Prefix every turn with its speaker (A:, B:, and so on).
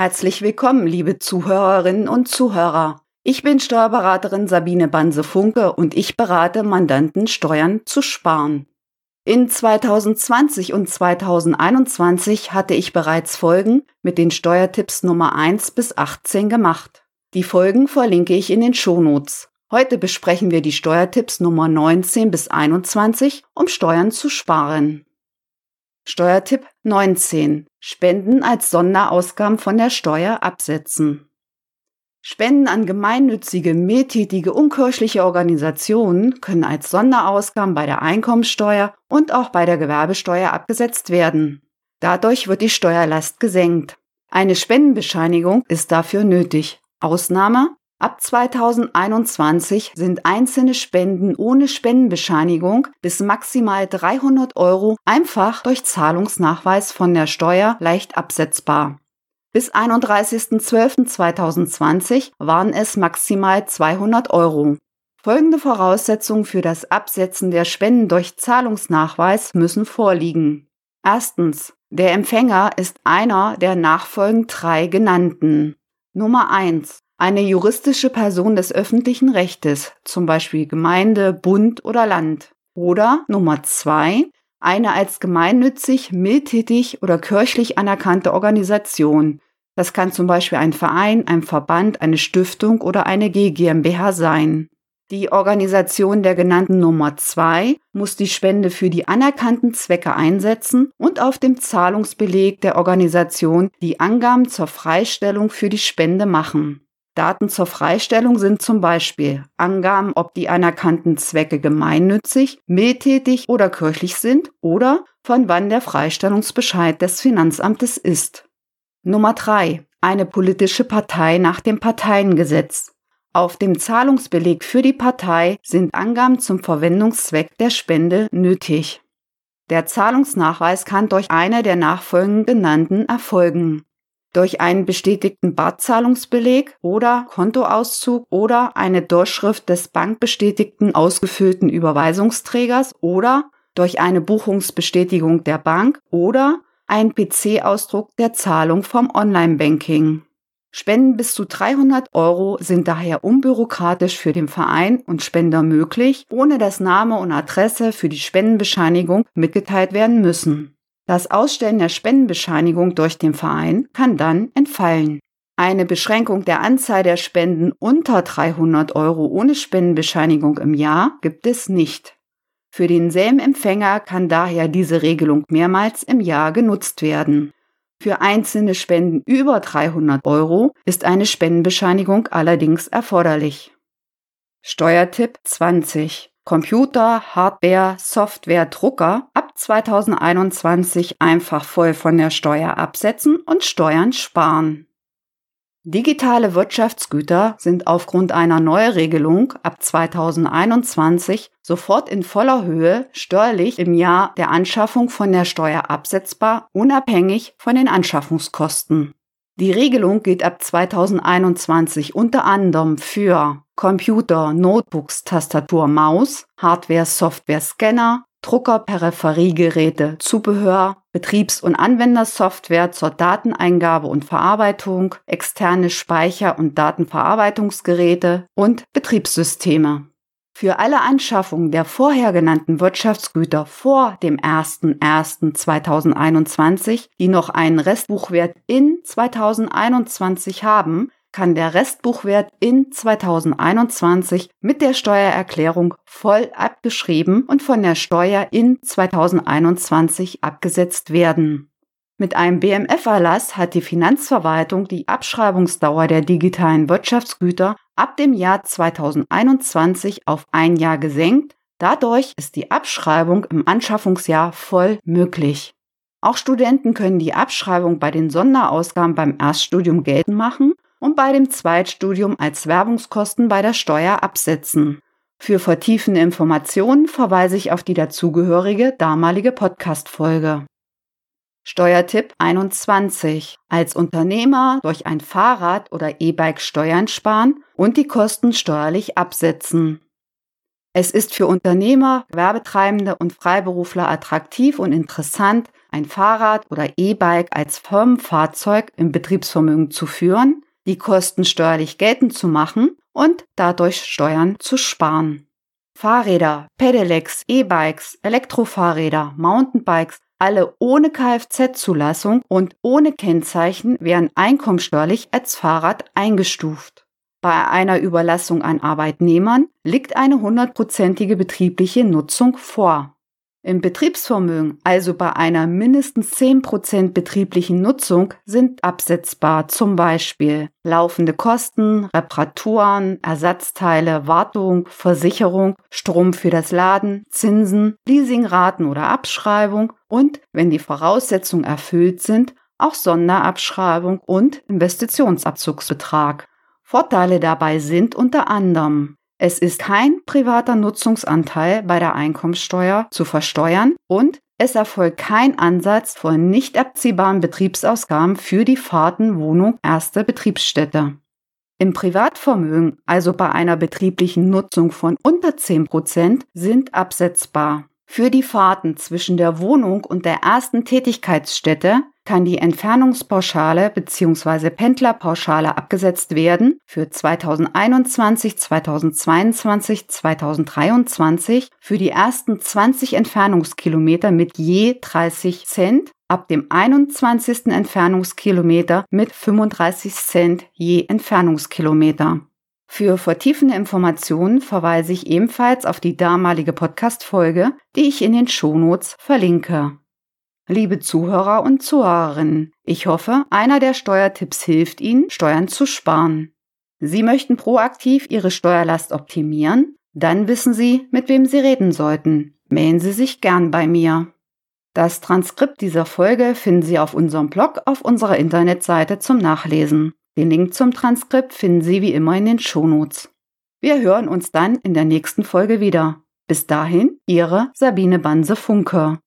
A: Herzlich willkommen, liebe Zuhörerinnen und Zuhörer. Ich bin Steuerberaterin Sabine Banse-Funke und ich berate Mandanten, Steuern zu sparen. In 2020 und 2021 hatte ich bereits Folgen mit den Steuertipps Nummer 1 bis 18 gemacht. Die Folgen verlinke ich in den Shownotes. Heute besprechen wir die Steuertipps Nummer 19 bis 21, um Steuern zu sparen. Steuertipp 19. Spenden als Sonderausgaben von der Steuer absetzen. Spenden an gemeinnützige, mehttätige, unkirchliche Organisationen können als Sonderausgaben bei der Einkommensteuer und auch bei der Gewerbesteuer abgesetzt werden. Dadurch wird die Steuerlast gesenkt. Eine Spendenbescheinigung ist dafür nötig. Ausnahme Ab 2021 sind einzelne Spenden ohne Spendenbescheinigung bis maximal 300 Euro einfach durch Zahlungsnachweis von der Steuer leicht absetzbar. Bis 31.12.2020 waren es maximal 200 Euro. Folgende Voraussetzungen für das Absetzen der Spenden durch Zahlungsnachweis müssen vorliegen. Erstens. Der Empfänger ist einer der nachfolgend drei genannten. Nummer eins eine juristische Person des öffentlichen Rechtes, zum Beispiel Gemeinde, Bund oder Land. Oder Nummer zwei, eine als gemeinnützig, mildtätig oder kirchlich anerkannte Organisation. Das kann zum Beispiel ein Verein, ein Verband, eine Stiftung oder eine GmbH sein. Die Organisation der genannten Nummer zwei muss die Spende für die anerkannten Zwecke einsetzen und auf dem Zahlungsbeleg der Organisation die Angaben zur Freistellung für die Spende machen. Daten zur Freistellung sind zum Beispiel Angaben, ob die anerkannten Zwecke gemeinnützig, mildtätig oder kirchlich sind oder von wann der Freistellungsbescheid des Finanzamtes ist. Nummer drei: Eine politische Partei nach dem Parteiengesetz. Auf dem Zahlungsbeleg für die Partei sind Angaben zum Verwendungszweck der Spende nötig. Der Zahlungsnachweis kann durch eine der nachfolgenden genannten erfolgen durch einen bestätigten Barzahlungsbeleg oder Kontoauszug oder eine Durchschrift des bankbestätigten ausgefüllten Überweisungsträgers oder durch eine Buchungsbestätigung der Bank oder ein PC-Ausdruck der Zahlung vom Online-Banking. Spenden bis zu 300 Euro sind daher unbürokratisch für den Verein und Spender möglich, ohne dass Name und Adresse für die Spendenbescheinigung mitgeteilt werden müssen. Das Ausstellen der Spendenbescheinigung durch den Verein kann dann entfallen. Eine Beschränkung der Anzahl der Spenden unter 300 Euro ohne Spendenbescheinigung im Jahr gibt es nicht. Für denselben Empfänger kann daher diese Regelung mehrmals im Jahr genutzt werden. Für einzelne Spenden über 300 Euro ist eine Spendenbescheinigung allerdings erforderlich. Steuertipp 20 Computer, Hardware, Software, Drucker 2021 einfach voll von der Steuer absetzen und Steuern sparen. Digitale Wirtschaftsgüter sind aufgrund einer Neuregelung ab 2021 sofort in voller Höhe steuerlich im Jahr der Anschaffung von der Steuer absetzbar, unabhängig von den Anschaffungskosten. Die Regelung gilt ab 2021 unter anderem für Computer, Notebooks, Tastatur, Maus, Hardware, Software, Scanner, Drucker, Peripheriegeräte, Zubehör, Betriebs- und Anwendersoftware zur Dateneingabe und Verarbeitung, externe Speicher- und Datenverarbeitungsgeräte und Betriebssysteme. Für alle Anschaffungen der vorher genannten Wirtschaftsgüter vor dem 01.01.2021, die noch einen Restbuchwert in 2021 haben, kann der Restbuchwert in 2021 mit der Steuererklärung voll abgeschrieben und von der Steuer in 2021 abgesetzt werden. Mit einem BMF-Erlass hat die Finanzverwaltung die Abschreibungsdauer der digitalen Wirtschaftsgüter ab dem Jahr 2021 auf ein Jahr gesenkt. Dadurch ist die Abschreibung im Anschaffungsjahr voll möglich. Auch Studenten können die Abschreibung bei den Sonderausgaben beim Erststudium geltend machen und bei dem Zweitstudium als Werbungskosten bei der Steuer absetzen. Für vertiefende Informationen verweise ich auf die dazugehörige damalige Podcast-Folge. Steuertipp 21. Als Unternehmer durch ein Fahrrad oder E-Bike Steuern sparen und die Kosten steuerlich absetzen. Es ist für Unternehmer, Gewerbetreibende und Freiberufler attraktiv und interessant, ein Fahrrad oder E-Bike als Firmenfahrzeug im Betriebsvermögen zu führen, die Kosten steuerlich geltend zu machen und dadurch Steuern zu sparen. Fahrräder, Pedelecs, E-Bikes, Elektrofahrräder, Mountainbikes, alle ohne Kfz-Zulassung und ohne Kennzeichen werden einkommensteuerlich als Fahrrad eingestuft. Bei einer Überlassung an Arbeitnehmern liegt eine hundertprozentige betriebliche Nutzung vor. Im Betriebsvermögen, also bei einer mindestens 10% betrieblichen Nutzung, sind absetzbar zum Beispiel laufende Kosten, Reparaturen, Ersatzteile, Wartung, Versicherung, Strom für das Laden, Zinsen, Leasingraten oder Abschreibung und, wenn die Voraussetzungen erfüllt sind, auch Sonderabschreibung und Investitionsabzugsbetrag. Vorteile dabei sind unter anderem es ist kein privater Nutzungsanteil bei der Einkommensteuer zu versteuern und es erfolgt kein Ansatz von nicht abziehbaren Betriebsausgaben für die Fahrten Wohnung erste Betriebsstätte. Im Privatvermögen, also bei einer betrieblichen Nutzung von unter 10 Prozent, sind absetzbar. Für die Fahrten zwischen der Wohnung und der ersten Tätigkeitsstätte kann die Entfernungspauschale bzw. Pendlerpauschale abgesetzt werden für 2021, 2022, 2023 für die ersten 20 Entfernungskilometer mit je 30 Cent, ab dem 21. Entfernungskilometer mit 35 Cent je Entfernungskilometer. Für vertiefende Informationen verweise ich ebenfalls auf die damalige Podcast-Folge, die ich in den Shownotes verlinke. Liebe Zuhörer und Zuhörerinnen, ich hoffe, einer der Steuertipps hilft Ihnen, Steuern zu sparen. Sie möchten proaktiv Ihre Steuerlast optimieren? Dann wissen Sie, mit wem Sie reden sollten. Melden Sie sich gern bei mir. Das Transkript dieser Folge finden Sie auf unserem Blog auf unserer Internetseite zum Nachlesen. Den Link zum Transkript finden Sie wie immer in den Shownotes. Wir hören uns dann in der nächsten Folge wieder. Bis dahin, Ihre Sabine Banse Funke.